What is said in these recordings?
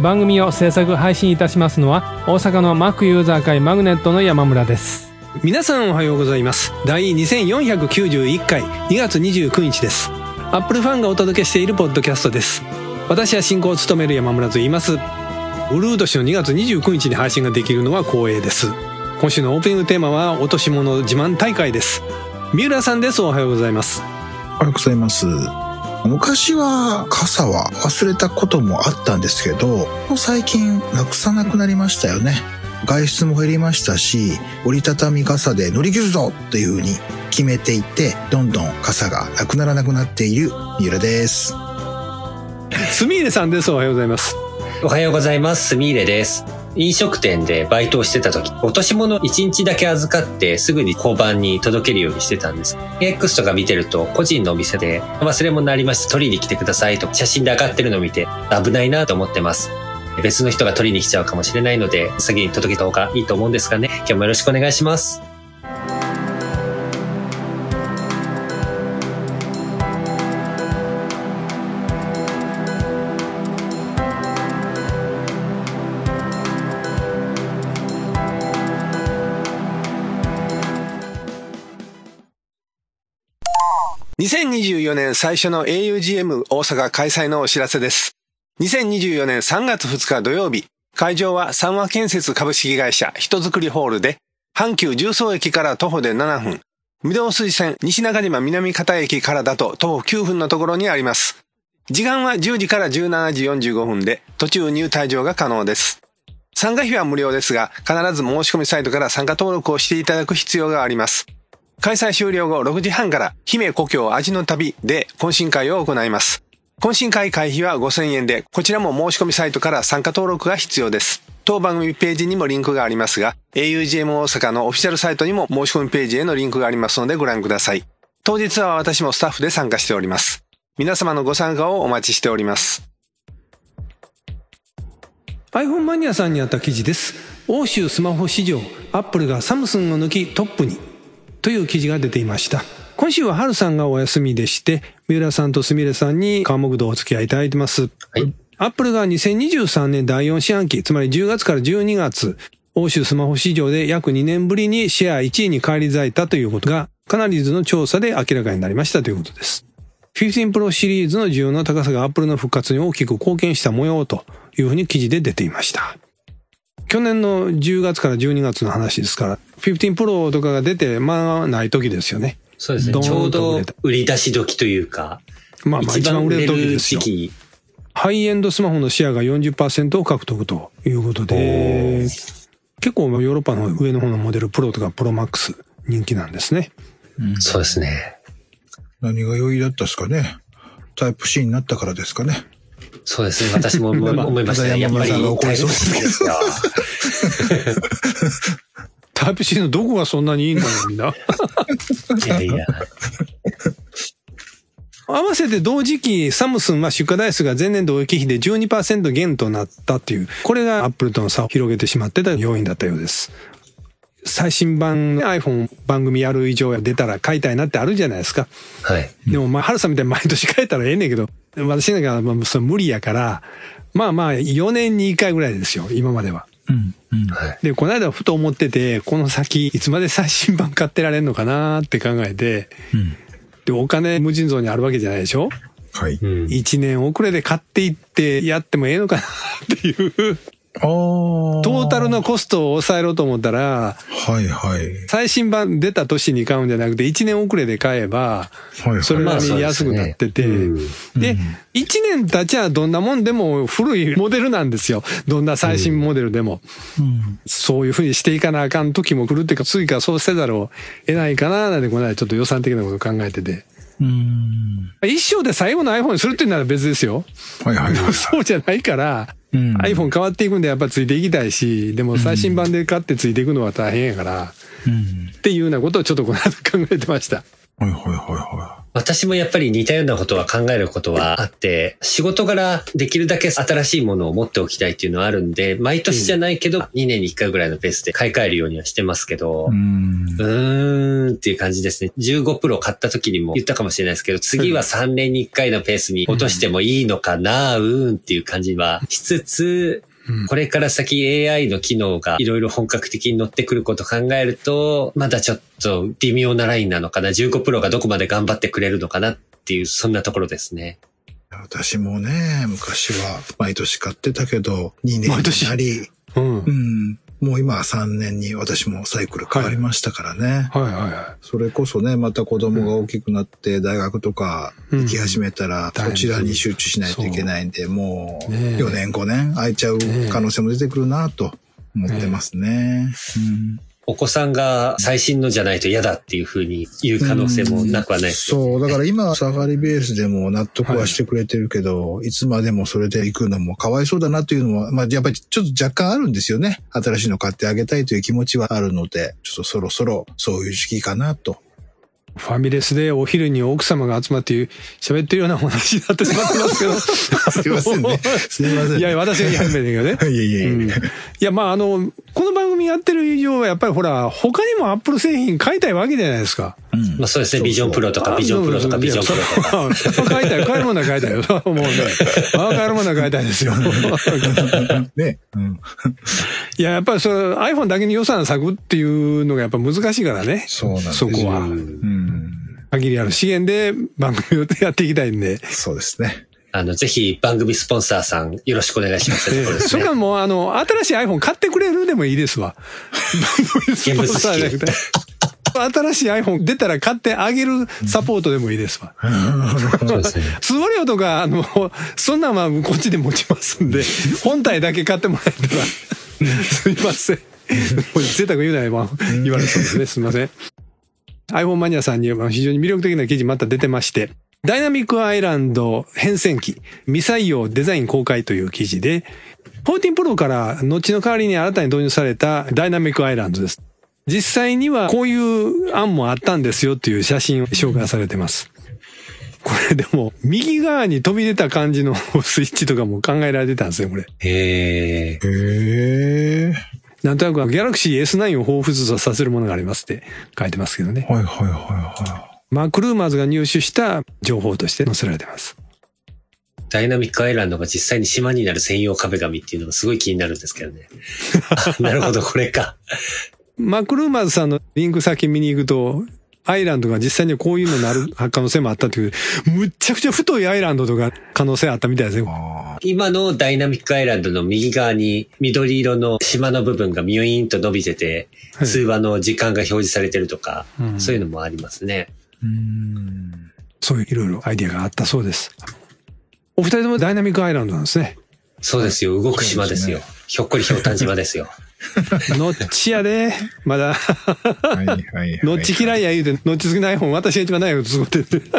番組を制作配信いたしますのは大阪の Mac ユーザー会マグネットの山村です。皆さんおはようございます。第2491回2月29日です。アップルファンがお届けしているポッドキャストです。私は進行を務める山村と言います。ウルー年の2月29日に配信ができるのは光栄です。今週のオープニングテーマは落とし物自慢大会です。三浦さんです。おはようございます。おはようございます。昔は傘は忘れたこともあったんですけど、もう最近なくさなくなりましたよね。外出も減りましたし、折りたたみ傘で乗り切るぞっていう風に決めていって、どんどん傘がなくならなくなっている三浦です。すみれさんですおはようございますおはようございます。すみれです。飲食店でバイトをしてた時、落とし物1日だけ預かってすぐに交番に届けるようにしてたんです。X とか見てると個人のお店で忘れ物ありました取りに来てくださいと写真で上がってるのを見て危ないなと思ってます。別の人が取りに来ちゃうかもしれないので先に届けた方がいいと思うんですがね。今日もよろしくお願いします。2024年最初の augm 大阪開催のお知らせです。2024年3月2日土曜日、会場は三和建設株式会社人づくりホールで、阪急重曹駅から徒歩で7分、御堂筋線西中島南片駅からだと徒歩9分のところにあります。時間は10時から17時45分で、途中入退場が可能です。参加費は無料ですが、必ず申し込みサイトから参加登録をしていただく必要があります。開催終了後6時半から、姫故郷味の旅で懇親会を行います。懇親会会費は5000円で、こちらも申し込みサイトから参加登録が必要です。当番組ページにもリンクがありますが、augm 大阪のオフィシャルサイトにも申し込みページへのリンクがありますのでご覧ください。当日は私もスタッフで参加しております。皆様のご参加をお待ちしております。iPhone マニアさんにあった記事です欧州スマホ市場アップルがサムスンを抜きトップにという記事が出ていました今週はハルさんがお休みでして三浦さんとすみれさんに川木道お付き合いいただいてますはい。アップルが2023年第4四半期つまり10月から12月欧州スマホ市場で約2年ぶりにシェア1位に返り咲いたということがカナリーズの調査で明らかになりましたということです15 Pro シリーズの需要の高さが Apple の復活に大きく貢献した模様というふうに記事で出ていました。去年の10月から12月の話ですから、15 Pro とかが出て、まあない時ですよね。そうですね。ちょうどと売り出し時というか、まあまあ一番売れる時ですよハイエンドスマホのシェアが40%を獲得ということで、結構ヨーロッパの上の方のモデルプロとかプロマックス人気なんですね。そうですね。何が良いだったですかね。タイプ C になったからですかね。そうですね。私も 思いましたね。やっぱり山村さんが怒 タイプりそう C ですよ。タイプ C のどこがそんなにいいのよみんな。いやいや。合わせて同時期、サムスンは出荷台数が前年同期比で12%減となったっていう、これがアップルとの差を広げてしまってた要因だったようです。最新版の iPhone 番組やる以上出たら買いたいなってあるじゃないですか。はい。でもまあ、ハルさんみたいに毎年買えたらええねんけど、私なんかまあそれ無理やから、まあまあ4年に1回ぐらいですよ、今までは。うん。うん。はい。で、この間ふと思ってて、この先いつまで最新版買ってられんのかなって考えて、うん。で、お金無尽蔵にあるわけじゃないでしょ？はい。うん。一年遅れで買っていってやってもええのかなっていう。トータルのコストを抑えろうと思ったら、はいはい。最新版出た年に買うんじゃなくて一年遅れで買えば、はいはい。それなりに安くなってて、うんで、一年経ちゃどんなもんでも古いモデルなんですよ。どんな最新モデルでも。うん。そういうふうにしていかなあかん時も来るっていうか、次からそうせざるを得ないかななんて、この間ちょっと予算的なことを考えてて。うん。一生で最後の iPhone にするっていうなら別ですよ。はいはいはい。そうじゃないから、うん iPhone 変わっていくんでやっぱついていきたいし、でも最新版で買ってついていくのは大変やから、うん。っていうようなことをちょっとこの後考えてました。はいはいはいは私もやっぱり似たようなことは考えることはあって、仕事柄できるだけ新しいものを持っておきたいっていうのはあるんで、毎年じゃないけど、2年に1回ぐらいのペースで買い替えるようにはしてますけど。うーんっていう感じですね。15プロ買った時にも言ったかもしれないですけど、次は3年に1回のペースに落としてもいいのかな、うーんっていう感じはしつつ、これから先 AI の機能がいろいろ本格的に乗ってくることを考えると、まだちょっと微妙なラインなのかな。15プロがどこまで頑張ってくれるのかなっていう、そんなところですね。私もね、昔は毎年買ってたけど、2年になり、うん。はいうん。もう今は3年に私もサイクル変わりましたからね。はいはそれこそね、また子供が大きくなって大学とか行き始めたら、うんそちらに集中しないといけないんで、もうねえ。4年5年空いちゃう可能性も出てくるなと思ってますね。うんお子さんが最新のじゃないと嫌だっていうふうに言う可能性もなくはないねそう、だから今、サファリベースでも納得はしてくれてるけど、い、つまでもそれで行くのもかわいそうだなっていうのは、まあやっぱりちょっと若干あるんですよね。新しいの買ってあげたいという気持ちはあるので、ちょっとそろそろそういう時期かなと。い。ファミレスでお昼に奥様が集まって喋ってるようなお話になってしまってますけど。すいませんね。すいません。いや、私が言い始めてるけどね。いやいやいやうんいや、まあ、あの、この番組やってる以上は、やっぱりほら、他にもアップル製品買いたいわけじゃないですか。うんまあそうですね。ビジョンプロとかビジョンプロとかビジョンプロとか。買いたい。買えるものは買いたいよ。もうね。あ買えるものは買いたいですよ。ね。うん。いや、やっぱりそれ iPhone だけに予算割くっていうのがやっぱ難しいからね。そうなんですそこは。うん。限りある資源で番組をやっていきたいんで。そうですね。あの、ぜひ番組スポンサーさんよろしくお願いします それか。らもう、あの、新しい iPhone 買ってくれるでもいいですわ。番組スポンサーじゃなくて。新しい iPhone 出たら買ってあげるサポートでもいいですわ。そうですね。通話料とか、あの、そんなんはこっちで持ちますんで、本体だけ買ってもらえたら、すいません。贅沢言うなよ、まあ言われそうですね。すいません。iPhone マニアさんには非常に魅力的な記事また出てまして、ダイナミックアイランド変遷機、未採用デザイン公開という記事で、14 Pro から後の代わりに新たに導入されたダイナミックアイランドです。実際にはこういう案もあったんですよっていう写真を紹介されてます。これでも、右側に飛び出た感じのスイッチとかも考えられてたんですよ、これ。へえ。へえ。なんとなく、ギャラクシー S9 を彷彿とさせるものがありますって書いてますけどね。はいはいはいはマーク・ルーマーズが入手した情報として載せられてます。ダイナミックアイランドが実際に島になる専用壁紙っていうのがすごい気になるんですけどね。あなるほど、これか。マーク・ルーマーズさんのリンク先見に行くと、アイランドが実際にこういうのになる可能性もあったという、むっちゃくちゃ太いアイランドとか可能性あったみたいですね。今のダイナミックアイランドの右側に緑色の島の部分がミュイーンと伸びてて、はい通話の時間が表示されてるとか、うんそういうのもありますね。ーうん。そういういろいろアイディアがあったそうです。お二人ともダイナミックアイランドなんですね。そうですよ、動く島ですよ。ひょっこりひょうたん島ですよ。のっちやで、まだ。はいはいはい。のっち嫌いや言うて、のっち好きな iPhone 私が一番ないこと作ってる。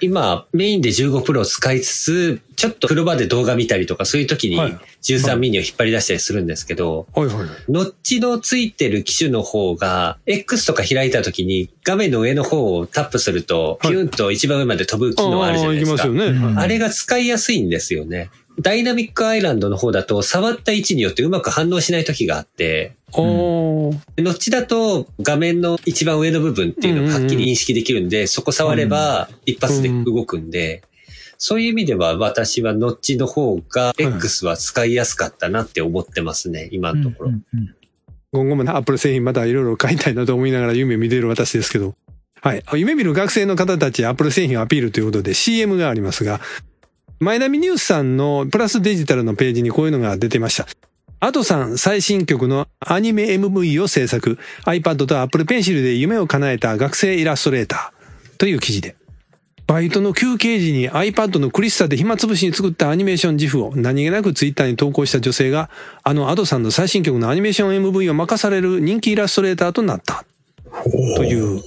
今、メインで15プロを使いつつ、ちょっと風呂場で動画見たりとか、そういう時にはい13ミニを引っ張り出したりするんですけど、はいはい。ノッチのついてる機種の方が、X とか開いた時に画面の上の方をタップすると、はいピュンと一番上まで飛ぶ機能あるじゃないですか。ああ行きますよね。あれが使いやすいんですよね。ダイナミックアイランドの方だと、触った位置によってうまく反応しない時があって、おー。ノッチだと画面の一番上の部分っていうのをはっきり認識できるんで、そこ触れば一発で動くんで、そういう意味では私はノッチの方が X は使いやすかったなって思ってますね、今のところ。今後もね、アップル製品またいろいろ買いたいなと思いながら夢見ている私ですけど。はい。夢見る学生の方たちアップル製品をアピールということで CM がありますが、マイナビニュースさんのプラスデジタルのページにこういうのが出てました。アドさん最新曲のアニメ MV を制作。iPad と Apple Pencil で夢を叶えた学生イラストレーターという記事で。バイトの休憩時に iPad のクリスタで暇つぶしに作ったアニメーション自負を何気なくツイッターに投稿した女性が、あのアドさんの最新曲のアニメーション MV を任される人気イラストレーターとなった。という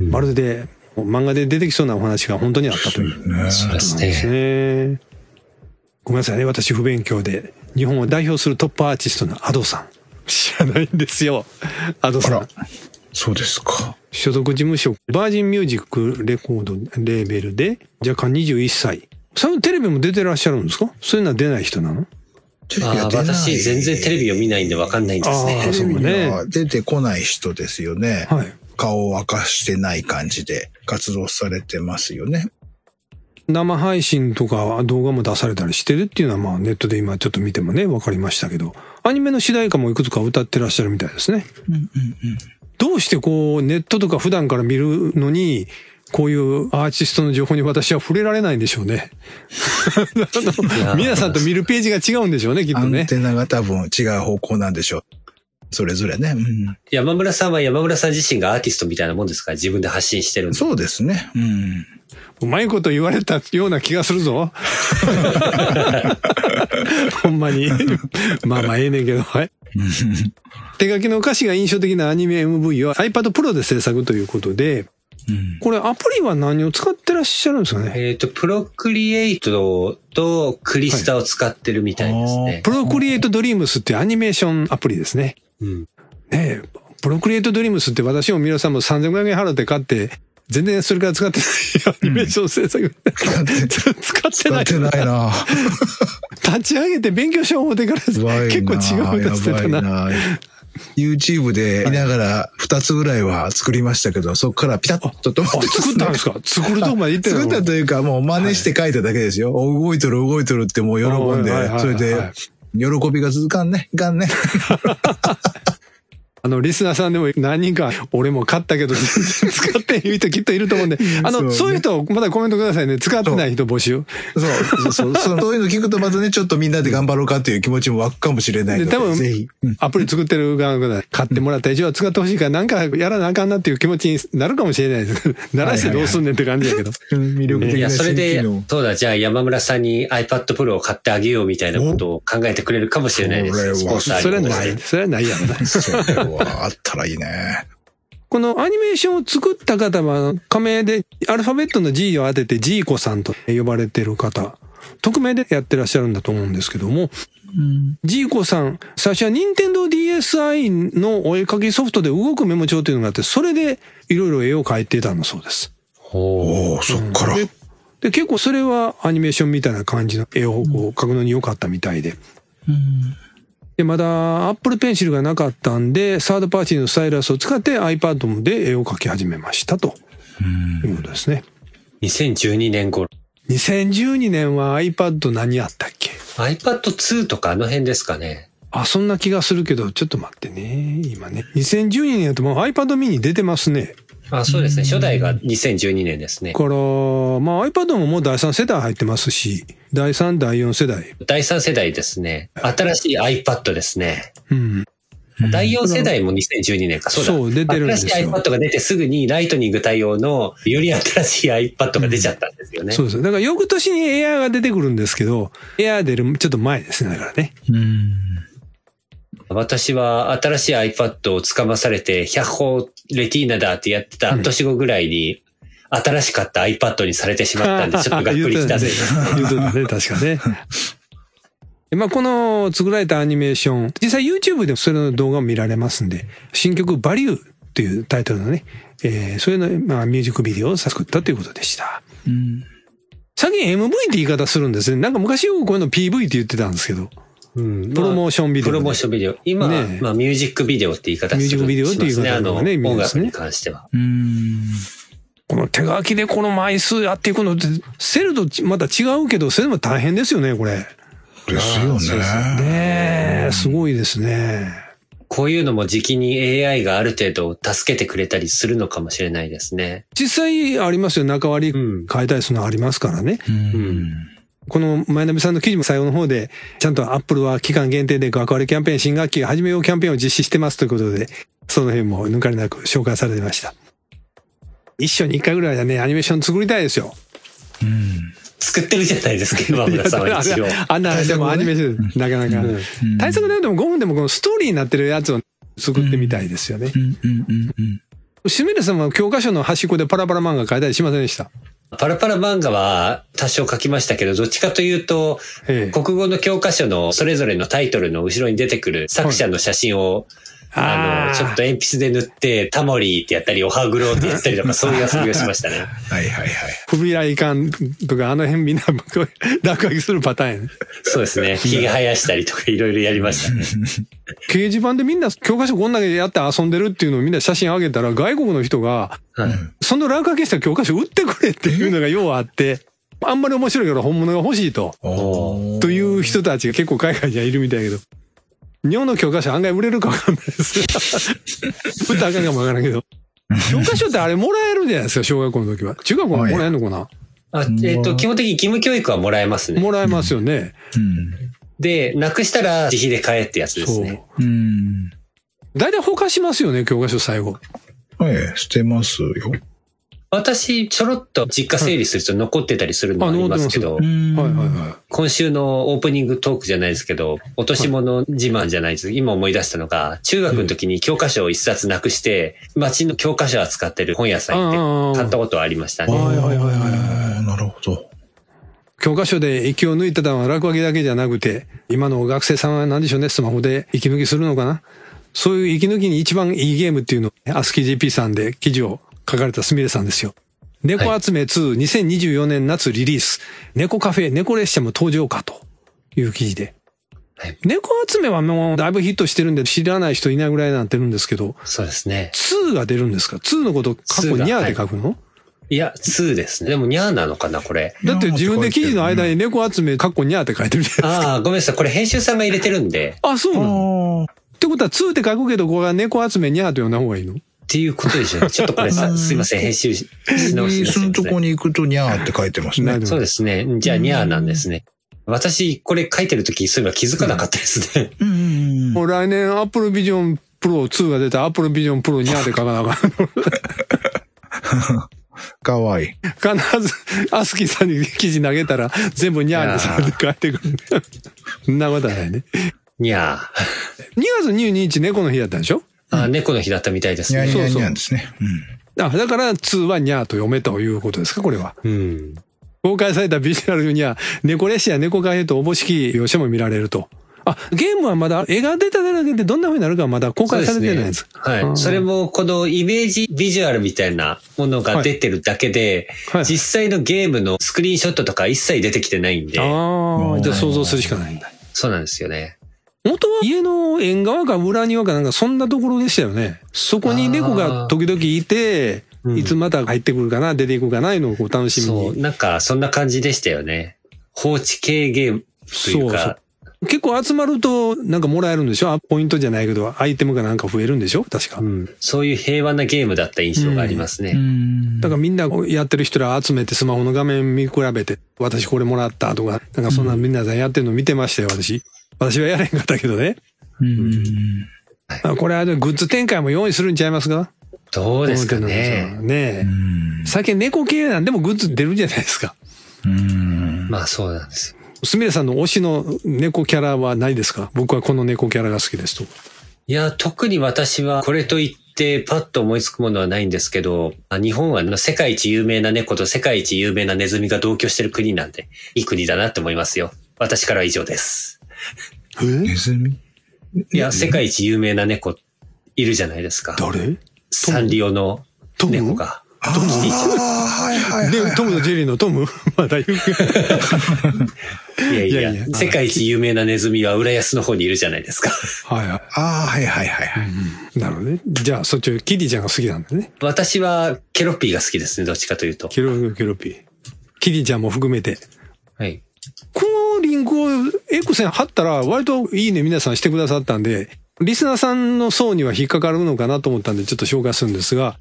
まるで漫画で出てきそうなお話が本当にあったという。ねそうですですね。ね。ごめんなさいね、私不勉強で。日本を代表するトップアーティストのアドさん。知らないんですよ。アドさんあら。そうですか。所属事務所、バージンミュージックレコードレーベルで、若干21歳。そのテレビも出てらっしゃるんですか？そういうのは出ない人なの？あ私、全然テレビを見ないんでわかんないんですね。そうは出てこない人ですよね。はい。顔を明かしてない感じで活動されてますよね。生配信とか動画も出されたりしてるっていうのはまあネットで今ちょっと見てもね、わかりましたけど、アニメの主題歌もいくつか歌ってらっしゃるみたいですね。どうしてこうネットとか普段から見るのに、こういうアーティストの情報に私は触れられないんでしょうね。皆さんと見るページが違うんでしょうね、きっアンとね。テナが多分違う方向なんでしょう。それぞれね。うん山村さんは山村さん自身がアーティストみたいなもんですか？ら自分で発信してるんで。そうですね。うん。うまいこと言われたような気がするぞ。ほんまに。まあまあええねんけど、はい。手書きの歌詞が印象的なアニメ MV を iPad Pro で制作ということで、うんこれアプリは何を使ってらっしゃるんですかね？えっ、と、プロクリエイトとクリスタを使ってるみたいですね。プロクリエイトドリームスっていうアニメーションアプリですね。うん。ねえ、プロクリエイトドリームスって私も皆さんも3500円払って買って、全然それから使ってないアニメーション制作。使ってない。使ってないな。立ち上げて勉強しよう思ってから結構違うのしてたな。YouTube で見ながら2つぐらいは作りましたけど、そこからピタッと止まってあ、作ったんですか？作るとこまで行って作ったというか、もう真似して書いただけですよ。お動いとる動いとるってもう喜んではいはいはいはい、それで、喜びが続かんね。いかんね。あの、リスナーさんでも何人か、俺も買ったけど全然 使ってない人きっといると思うんで、あの、そうねそういう人、まだコメントくださいね。使ってない人募集。そう、そうそう、そう そういうの聞くとまたね、ちょっとみんなで頑張ろうかっていう気持ちも湧くかもしれないので、で多分ぜひ。うんアプリ作ってる側が買ってもらった以上は使ってほしいから、なんかやらなあかんなっていう気持ちになるかもしれないです。鳴らしてどうすんねんって感じやけど。魅力的いや、な新それで機能。、そうだ、じゃあ山村さんに iPad Pro を買ってあげようみたいなことを考えてくれるかもしれないです。それはにない。それはないやろな。あったらいいね。このアニメーションを作った方は、仮名でアルファベットの G を当ててジーコさんと呼ばれてる方、匿名でやってらっしゃるんだと思うんですけども、ジーコさん、最初は任天堂 DSi のお絵描きソフトで動くメモ帳というのがあって、それでいろいろ絵を描いてたんだそうです。おおそっから。でで、結構それはアニメーションみたいな感じの絵を描くのに良かったみたいで。で、まだ Apple Pencil がなかったんで、サードパーティーのスタイラスを使って iPad で絵を描き始めましたということですね。2012年頃。2012年は iPad 何あったっけ？iPad 2とかあの辺ですかね。あ、そんな気がするけど、ちょっと待ってね。今ね。2012年やともう iPad mini 出てますね。あ、そうですね。初代が2012年ですねだ。から、まあ iPad ももう第3世代入ってますし、第3、第4世代。第3世代ですね。新しい iPad ですね。うん。第4世代も2012年か。そうだ。そう出てるんですよ新しい iPad が出てすぐにライトニング対応のより新しい iPad が出ちゃったんですよね。そうです。だから翌年に Air が出てくるんですけど、Air 出るちょっと前ですね。だからね。私は新しい iPad をつかまされて、100歩レティーナだってやってた半年後ぐらいに、新しかった iPad にされてしまったんで、ちょっとがっくりしたぜ。言うと ね、確かね。でまあ、この作られたアニメーション、実際 YouTube でそれの動画を見られますんで、新曲バリューっていうタイトルのね、えー、そういうの、まあ、ミュージックビデオを作ったということでした。最近 MV って言い方するんですね。なんか昔よくこういうの PV って言ってたんですけど、うんプロモーションビデオで。プロモーションビデオ。今は、ねえまあ、ミュージックビデオって言い方するミュージックビデオっていう言い方しますね。音楽に関しては。この手書きでこの枚数やっていくのって、セルとまた違うけど、それでも大変ですよね、これ。ですよね。ねえ、すごいですね。こういうのも時期に AI がある程度助けてくれたりするのかもしれないですね。実際ありますよ。中割りうん変えたりするのありますからね。うん。この前並さんの記事も最後の方で、ちゃんとアップルは期間限定で学割キャンペーン、新学期始めようキャンペーンを実施してますということで、その辺も抜かりなく紹介されてました。一緒に一回ぐらいはね、アニメーション作りたいですよ。作ってるじゃないですか、今村さんは一応。あんな話でもアニメーション、なかなか。対策でも5分でもこのストーリーになってるやつを作ってみたいですよね。すみれさんは教科書の端っこでパラパラ漫画書いたりしませんでした？パラパラ漫画は多少書きましたけど、どっちかというと、ええ。国語の教科書のそれぞれのタイトルの後ろに出てくる作者の写真を、あの、あーちょっと鉛筆で塗って、タモリーってやったり、おはぐろってやったりとか、そういう遊びをしましたね。はいはいはい。不備来館とかあの辺みんな落書きするパターンやね。そうですね。ひげ生やしたりとかいろいろやりましたね。掲示板でみんな教科書こんだけやって遊んでるっていうのをみんな写真上げたら外国の人が、はいその落書きした教科書売ってくれっていうのがようあって、あんまり面白いから本物が欲しいと。という人たちが結構海外にはいるみたいやけど。日本の教科書案外売れるかわかんないです。売ったらあかんかもわからんけど。教科書ってあれもらえるじゃないですか、小学校の時は。中学校はもらえるのかな、あえっ、と、基本的に義務教育はもらえますね。もらえますよね。うん。で、なくしたら自費で買えってやつですそうね。。うん。大体放課しますよね、教科書最後。はい、捨てますよ。私、ちょろっと実家整理すると残ってたりするのはありますけど、んはいはいは今週のオープニングトークじゃないですけど、落とし物自慢じゃないです。今思い出したのが、中学の時に教科書を一冊なくして、街の教科書を扱ってる本屋さん行って買ったことはありましたね。はいはいはいはい。なるほど。教科書で息を抜いてたのは落書きだけじゃなくて、今の学生さんは何でしょうね、スマホで息抜きするのかな。そういう息抜きに一番いいゲームっていうのを、アスキー GP さんで記事を書かれたすみれさんですよ。猫集め2、2024年夏リリース。猫カフェ、猫列車も登場かという記事で。はい猫集めはもうだいぶヒットしてるんで知らない人いないぐらいになってるんですけど、そうですね。2が出るんですか ?2 のこと、過去2がにゃーって書くの、いや、2ですね。でも、ニャーなのかな、これ。だって自分で記事の間に猫集め、かっこにゃーって書いてるじゃないですか。ああ、ごめんなさい。これ編集さんが入れてるんで、あ、そうなのあってことは2って書くけど、これは猫集めにゃーと読んだ方がいいの？っていうことでしょ。ちょっとこれさ、すいません。編集しし直しリースのとこに。に行くとニャーって書いてますね。そうですね。じゃあ、ニャーなんですね。私、これ書いてるとき、そういえば気づかなかったですね。うんうんうん。もう来年 Apple Vision Pro 2が出た Apple Vision Pro にゃーって書かなあかん。かわいい。必ず、アスキーさんに記事投げたら、全部にゃーにされて帰ってくる。そんなことはないね。ニャー。2月22日猫の日だったんでしょ？あ、猫の日だったみたいですね。ニャーニャーそうそうニャーですね。うん。あ、だから2はにゃーと読めということですか、これは。うん。公開されたビジュアルには、猫列車や猫カフェとおぼしき描写も見られると。あ、ゲームはまだ、絵が出ただけでどんな風になるかはまだ公開されてないんです。はい。それも、このイメージビジュアルみたいなものが出てるだけで、はい実際のゲームのスクリーンショットとか一切出てきてないんで、ああ、じゃあ想像するしかないんだ。そうなんですよね。元は家の縁側か裏庭かなんかそんなところでしたよね。そこに猫が時々いて、うんいつまた入ってくるかな、出ていくかな、いうのをこう楽しみそう、に。なんかそんな感じでしたよね。放置系ゲームというか、結構集まるとなんかもらえるんでしょ？あポイントじゃないけど、アイテムがなんか増えるんでしょ？確か。うん、そういう平和なゲームだった印象がありますね。うんだからみんなやってる人ら集めてスマホの画面見比べて、私これもらったとか、なんかそんなみんなさんやってるの見てましたよ、私。私はやれんかったけどね。うんあこれはグッズ展開も用意するんちゃいますか？どうですかね。ねえ。最近猫系なんでもグッズ出るじゃないですか。うんまあそうなんですよ。すみれさんの推しの猫キャラはないですか？僕はこの猫キャラが好きですと。いや、特に私はこれといってパッと思いつくものはないんですけど、あ日本は世界一有名な猫と世界一有名なネズミが同居してる国なんで、いい国だなって思いますよ。私からは以上です。ネズミ？いや、世界一有名な猫いるじゃないですか。誰？サンリオのトム？猫が。ああ、はいはいはい。で、トムとジェリーのトム？まだ言う？いやいやいやいや世界一有名なネズミは浦安の方にいるじゃないですか。はいはああ、はいはいはいはい。い。なるほどね。じゃあ、そっち、キティちゃんが好きなんだね。私はケロッピーが好きですね、どっちかというと。ケロ、ケロピー。キティちゃんも含めて。はい。このリンクを X 線貼ったら、割といいね皆さんしてくださったんで、リスナーさんの層には引っかかるのかなと思ったんで、ちょっと紹介するんですが、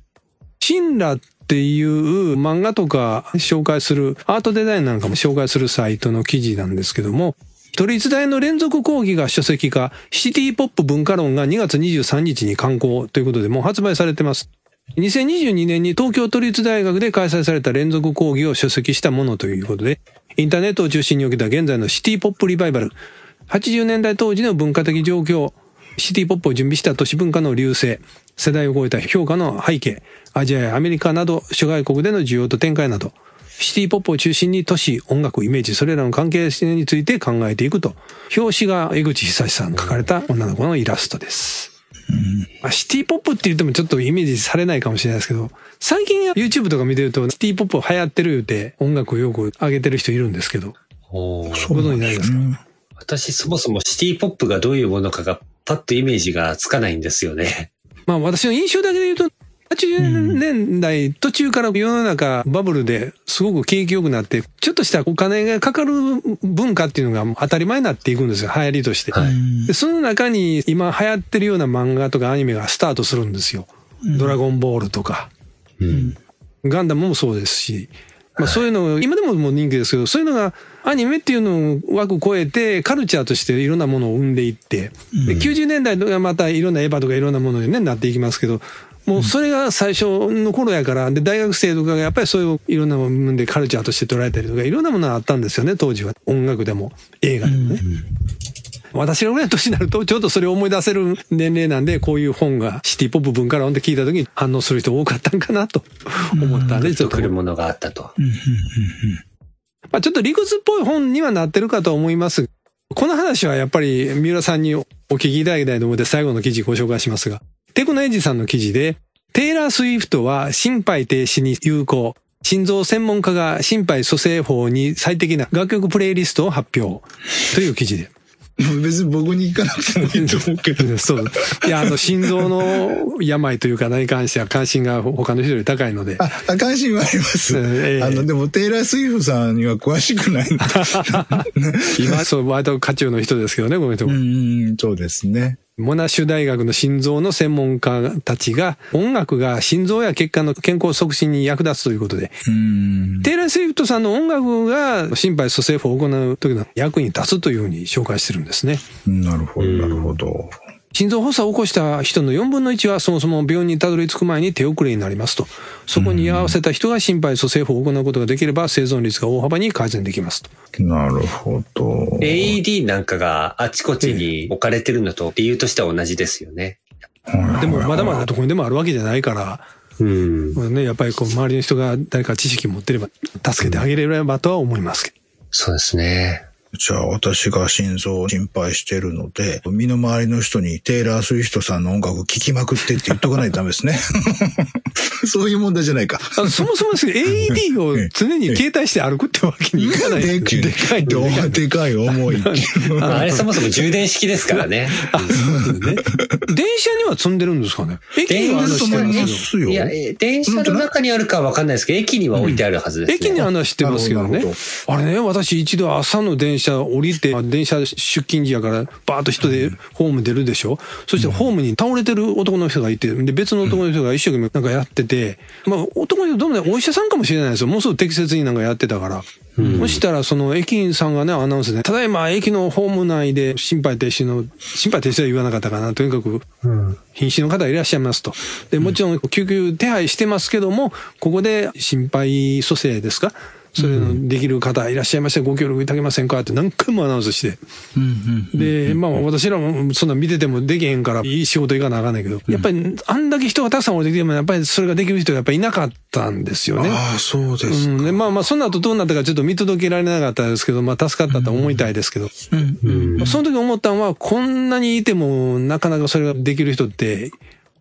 シンラっていう漫画とか紹介する、アートデザインなんかも紹介するサイトの記事なんですけども、都立大の連続講義が書籍化、シティポップ文化論が2月23日に刊行ということでもう発売されてます。2022年に東京都立大学で開催された連続講義を書籍したものということで、インターネットを中心に起きた現在のシティポップリバイバル、80年代当時の文化的状況、シティポップを準備した都市文化の流星、世代を超えた評価の背景、アジアやアメリカなど諸外国での需要と展開など、シティポップを中心に都市、音楽、イメージ、それらの関係性について考えていくと。表紙が江口久さんが描かれた女の子のイラストです。まあ、シティポップって言ってもちょっとイメージされないかもしれないですけど、最近 YouTube とか見てるとシティポップ流行ってる言うて音楽をよく上げてる人いるんですけど、おー。ご存知ないですか私そもそもシティポップがどういうものかがパッとイメージがつかないんですよね。まあ私の印象だけで言うと、80年代途中から世の中バブルですごく景気良くなって、ちょっとしたお金がかかる文化っていうのが当たり前になっていくんですよ、流行りとして。はい。でその中に今流行ってるような漫画とかアニメがスタートするんですよ。ドラゴンボールとか、うん。ガンダムもそうですし、まあそういうの、今でももう人気ですけど、そういうのがアニメっていうのを枠超えてカルチャーとしていろんなものを生んでいって、で90年代がまたいろんなエヴァとかいろんなものに、ね、なっていきますけど、もうそれが最初の頃やから、で、大学生とかがやっぱりそういういろんなものでカルチャーとして捉えたりとか、いろんなものがあったんですよね、当時は。音楽でも、映画でもね。私がぐらいの年になると、ちょうどそれを思い出せる年齢なんで、こういう本がシティポップ文化論って聞いた時に反応する人多かったんかなと思ったんで、ちょっとと来るものがあったと。まあちょっと理屈っぽい本にはなってるかと思います。この話はやっぱり三浦さんにお聞きいただきたいと思って最後の記事ご紹介しますが、テクノエイジさんの記事で、テイラー・スウィフトは心肺停止に有効。心臓専門家が心肺蘇生法に最適な楽曲プレイリストを発表。という記事で。別に僕に行かなくてもいいと思うけど。そう。いや、あの、心臓の病というか何に関しては関心が他の人より高いので。あ、あ関心はあります。ええあの、でも、テイラー・スウィフトさんには詳しくない。今、そう、割と渦中の人ですけどね、この人も。うん、そうですね。モナッシュ大学の心臓の専門家たちが、音楽が心臓や血管の健康促進に役立つということで、うん。テイラー・スウィフトさんの音楽が心肺蘇生法を行う時の役に立つというふうに紹介してるんですね。なるほど、なるほど。心臓発作を起こした人の4分の1はそもそも病院にたどり着く前に手遅れになりますと。そこに居合わせた人が心肺蘇生法を行うことができれば生存率が大幅に改善できますと。なるほど。AED なんかがあちこちに置かれてるのと理由としては同じですよね。でもまだまだどこにでもあるわけじゃないから、うん。ね、やっぱりこう周りの人が誰か知識持ってれば助けてあげれればとは思いますけど。そうですね。じゃあ私が心臓を心配してるので、身の回りの人にテイラー・スウィフトさんの音楽聴きまくってって言っとかないとダメですね。そういう問題じゃないか。あのそもそもですけど AED を常に携帯して歩くってわけにいかない。ででかいとでかい。でかい、重い。あれそもそも充電式ですからね。ね電車には積んでるんですかね？駅にはあのと思いますよ。いや、え電車の中にあるかはわかんないですけど、駅には置いてあるはずど。です、ね駅には知ってますけどね。あれね、私一度朝の電車降りて、電車出勤時やから、バーッと人でホーム出るでしょ？そしてホームに倒れてる男の人がいて、で、別の男の人が一生懸命なんかやってて、まあ、男の人どうもね、お医者さんかもしれないですよ。もうすぐ適切になんかやってたから。そしたら、その駅員さんがね、アナウンスで、ただいま駅のホーム内で心肺停止の、心肺停止は言わなかったかな。とにかく、瀕死の方がいらっしゃいますと。で、もちろん。救急手配してますけども、ここで心肺蘇生ですか？それのできる方いらっしゃいました。らご協力いただけませんか？って何回もアナウンスして。で、まあ私らもそんな見ててもできへんからいい仕事行かなあかんないけど、やっぱりあんだけ人がたくさん降りてきてもやっぱりそれができる人がやっぱりいなかったんですよね。ああ、そうですうん、でまあまあその後どうなったかちょっと見届けられなかったですけど、まあ助かったと思いたいですけど、まあその時思ったのはこんなにいてもなかなかそれができる人って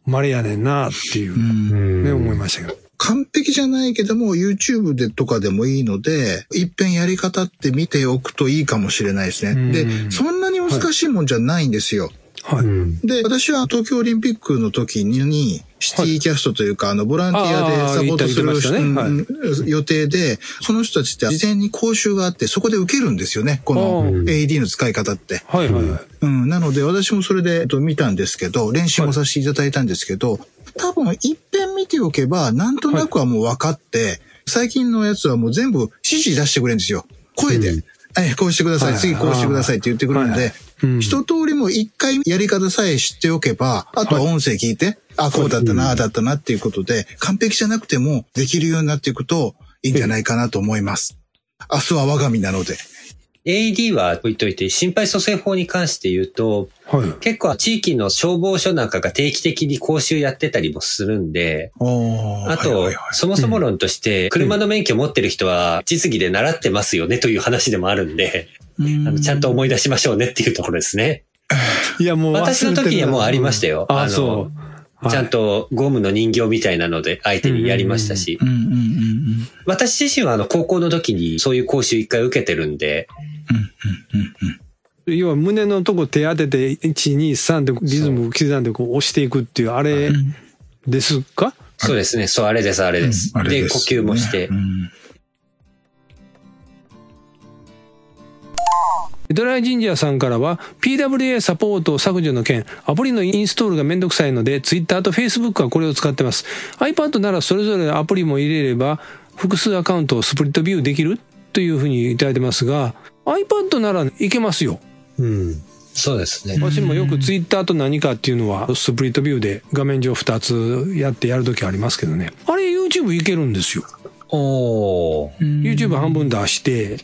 稀やねんなっていう、ね、思いましたけど。完璧じゃないけども、YouTube でとかでもいいので、一遍やり方って見ておくといいかもしれないですね。で、そんなに難しいもんじゃないんですよ。はい。で、私は東京オリンピックの時に、シティキャストというか、あの、ボランティアでサポートするねはいうん予定で、その人たちって事前に講習があって、そこで受けるんですよね。この AED の使い方って。はいはいはい。うん、なので私もそれでえっと見たんですけど、練習もさせていただいたんですけど、多分一遍見ておけば、なんとなくはもう分かって、最近のやつはもう全部指示出してくれるんですよ。声で。えこうしてください。次こうしてくださいって言ってくれるんで、一通りもう一回やり方さえ知っておけば、あとは音声聞いて、あ、こうだったな、ああだったなっていうことで、完璧じゃなくてもできるようになっていくといいんじゃないかなと思います。明日は我が身なので。AED は置いといて、心肺蘇生法に関して言うと、はい。結構地域の消防署なんかが定期的に講習やってたりもするんで、あとはいはいはい、そもそも論として、車の免許持ってる人は実技で習ってますよねという話でもあるんで、あのちゃんと思い出しましょうねっていうところですね。いや、もう私の時にはもうありましたよあ、そう。ちゃんとゴムの人形みたいなので相手にやりましたし。う、んうんうんうん私自身はあの高校の時にそういう講習一回受けてるんで、要は胸のとこ手当てて、1、2、3でリズム刻んでこう押していくっていう、あれですか？そうですね、そう、あれです、あれです。で、あれです。呼吸もして。う、んドライジンジャーさんからは PWA サポート削除の件、アプリのインストールがめんどくさいので Twitter と Facebook はこれを使ってます。iPad ならそれぞれアプリも入れれば複数アカウントをスプリットビューできるというふうにいただいてますが iPad ならいけますよ。うん。そうですね。私もよく Twitter と何かっていうのはスプリットビューで画面上2つやってやるときありますけどね。あれ YouTube いけるんですよ。おー。YouTube 半分出して、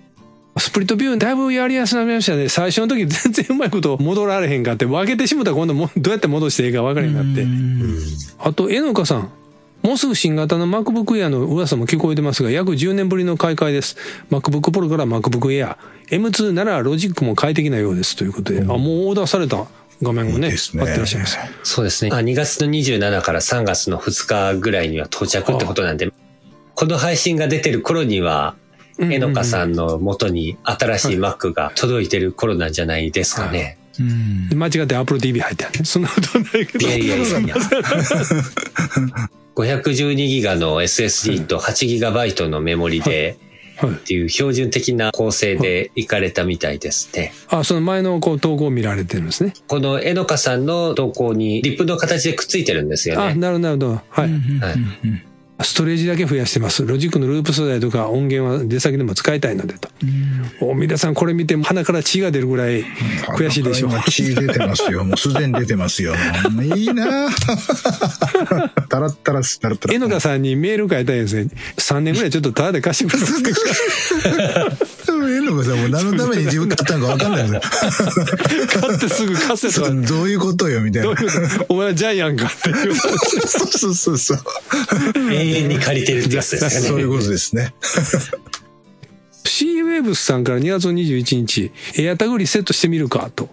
スプリットビューだいぶやりやすくなりましたね。最初の時全然うまいこと戻られへんかって、分けてしもたら今度もどうやって戻していいか分からへんなって。あと、えのかさん。もうすぐ新型の MacBook Air の噂も聞こえてますが、約10年ぶりの買い替えです。MacBook Pro から MacBook Air。M2 ならロジックも快適なようです。ということで、あ、もうオーダーされた画面をね、ね買ってらっしゃいます。そうですね。あ2月の27から3月の2日ぐらいには到着ってことなんで、この配信が出てる頃には、うんえのかさんの元に新しい Mac が届いてる頃なんじゃないですかね。うん間違って Apple TV 入ってあるね。そんなことないけど。いやいやいやいや。512ギガの SSD と8ギガバイトのメモリで、はいっていう標準的な構成でいかれたみたいですね。あ、その前のこう投稿を見られてるんですね。このえのかさんの投稿にリップの形でくっついてるんですよあ、ね。なるほど、なるほど。はい。はいストレージだけ増やしてます。ロジックのループ素材とか音源は出先でも使いたいのでと。お皆さんこれ見て鼻から血が出るぐらい悔しいでしょう。今血出てますよ。もうすでに出てますよ。いいな タラッタラス、タラッタラ。えのかさんにメール書いたんですね。3年ぐらいちょっとタダで貸してくれますかえのかさんもう何のために自分買ったのか分かんないですよ。買ってすぐ貸せとか。どういうことよ、みたいなお前はジャイアンかっていう。そうそうそうそう。永遠に借りてるってやつですかね。そういうことですね。C ウェーブスさんから2月21日、エアタグリセットしてみるかと。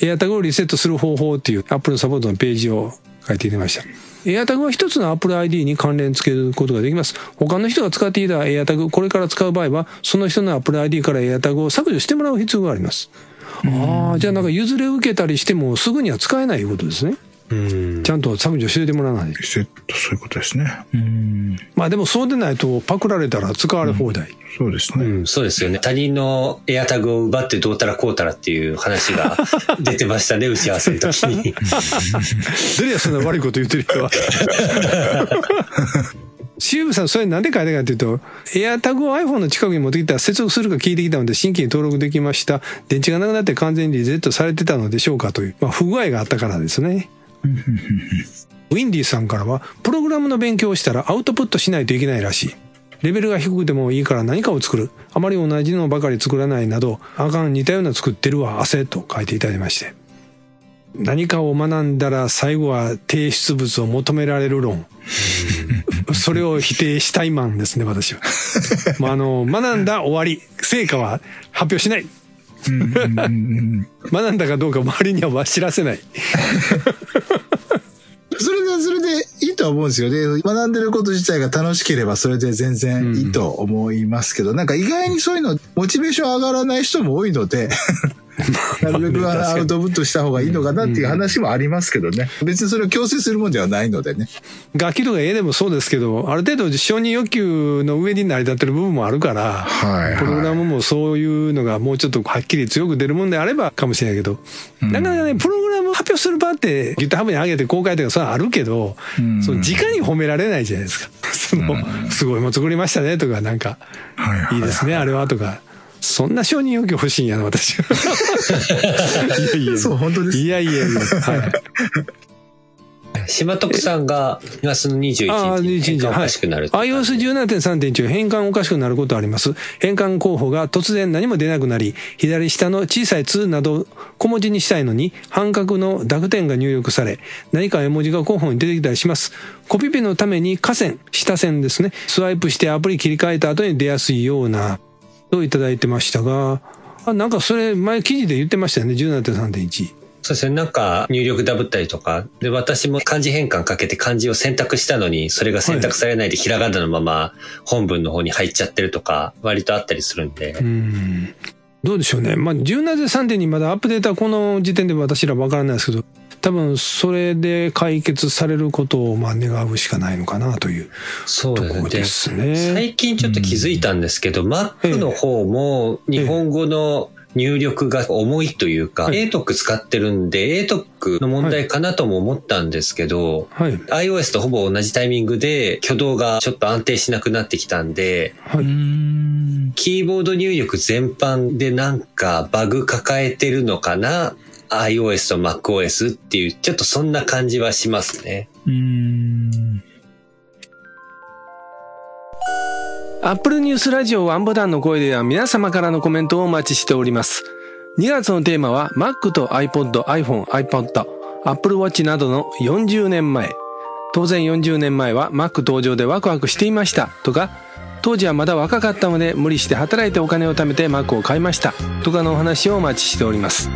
エアタグをリセットする方法っていう Apple のサポートのページを書いていました。エアタグは一つの Apple ID に関連付けることができます。他の人が使っていたエアタグ、これから使う場合は、その人の Apple ID からエアタグを削除してもらう必要があります。ああ、じゃあなんか譲れ受けたりしてもすぐには使えないことですね。うん。ちゃんと削除しててもらわない。リセット、そういうことですね。うん。まあでもそうでないとパクられたら使われ放題。そうですね。うん、そうですよね。他人のエアタグを奪ってどうたらこうたらっていう話が 出てましたね、打ち合わせの時に。誰やそんな悪いこと言ってる人は。シューブさん、それなんで書いたかというと、エアタグを iPhone の近くに持ってきたら接続するか聞いてきたので新規に登録できました。電池がなくなって完全にリセットされてたのでしょうかという、まあ、不具合があったからですね。ウィンディさんからは、プログラムの勉強をしたらアウトプットしないといけないらしい。レベルが低くてもいいから何かを作る。あまり同じのばかり作らないなど、あかん似たような作ってるわ、汗と書いていただきまして。何かを学んだら最後は提出物を求められる論。それを否定したいマンですね、私は。まあ、あの、学んだ終わり。成果は発表しない。学んだかどうか周りには知らせない。それで、それでいいとは思うんですよね。学んでること自体が楽しければそれで全然いいと思いますけど、なんか意外にそういうの、モチベーション上がらない人も多いので、なるべくアウトプットした方がいいのかなっていう話もありますけどね。別にそれを強制するもんではないのでね。楽器とか絵でもそうですけど、ある程度承認欲求の上に成り立ってる部分もあるから、はいはいプログラムもそういうのがもうちょっとはっきり強く出るもんであればかもしれないけど、なかなかね、プログラム発表する場って GitHub に上げて公開とかそういうのあるけど、んその直に褒められないじゃないですか。その、すごいもん作りましたねとか、なんか、いいですね、あれはとか。そんな承認欲求欲しいんやな、私は。いやいや。そう本当ですいやいやいや。はい。島徳さんが2月の21日に変換おかしくなるって。iOS17.3.1 変換おかしくなることあります。変換候補が突然何も出なくなり、左下の小さい2など小文字にしたいのに、半角の濁点が入力され、何か絵文字が候補に出てきたりします。コピペのために下線、下線ですね。スワイプしてアプリ切り替えた後に出やすいような、といただいてましたが、あなんかそれ前記事で言ってましたよね、17.3.1。そうですね。なんか入力ダブったりとか。で、私も漢字変換かけて漢字を選択したのに、それが選択されないでひらがなのまま本文の方に入っちゃってるとか、割とあったりするんで。うんどうでしょうね。まあ、17.3.2まだアップデートはこの時点で私らわからないですけど、多分それで解決されることをまあ願うしかないのかなというそうところですね。最近ちょっと気づいたんですけど、Mac の方も日本語の入力が重いというか、はい ATOC 使ってるんで、ATOC の問題かなとも思ったんですけど、はい。iOS とほぼ同じタイミングで挙動がちょっと安定しなくなってきたんで、はい。キーボード入力全般でなんかバグ抱えてるのかな iOS と MacOS っていう、ちょっとそんな感じはしますね。アップルニュースラジオワンボタンの声では皆様からのコメントをお待ちしております。2月のテーマは Mac と iPod、iPhone、iPod、Apple Watch などの40年前。当然40年前は Mac 登場でワクワクしていましたとか、当時はまだ若かったので無理して働いてお金を貯めて Mac を買いましたとかのお話をお待ちしております。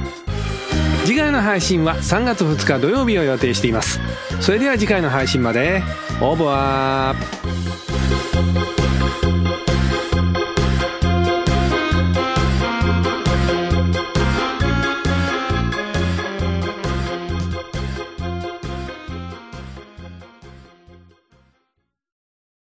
次回の配信は3月2日土曜日を予定しています。それでは次回の配信まで。オーバー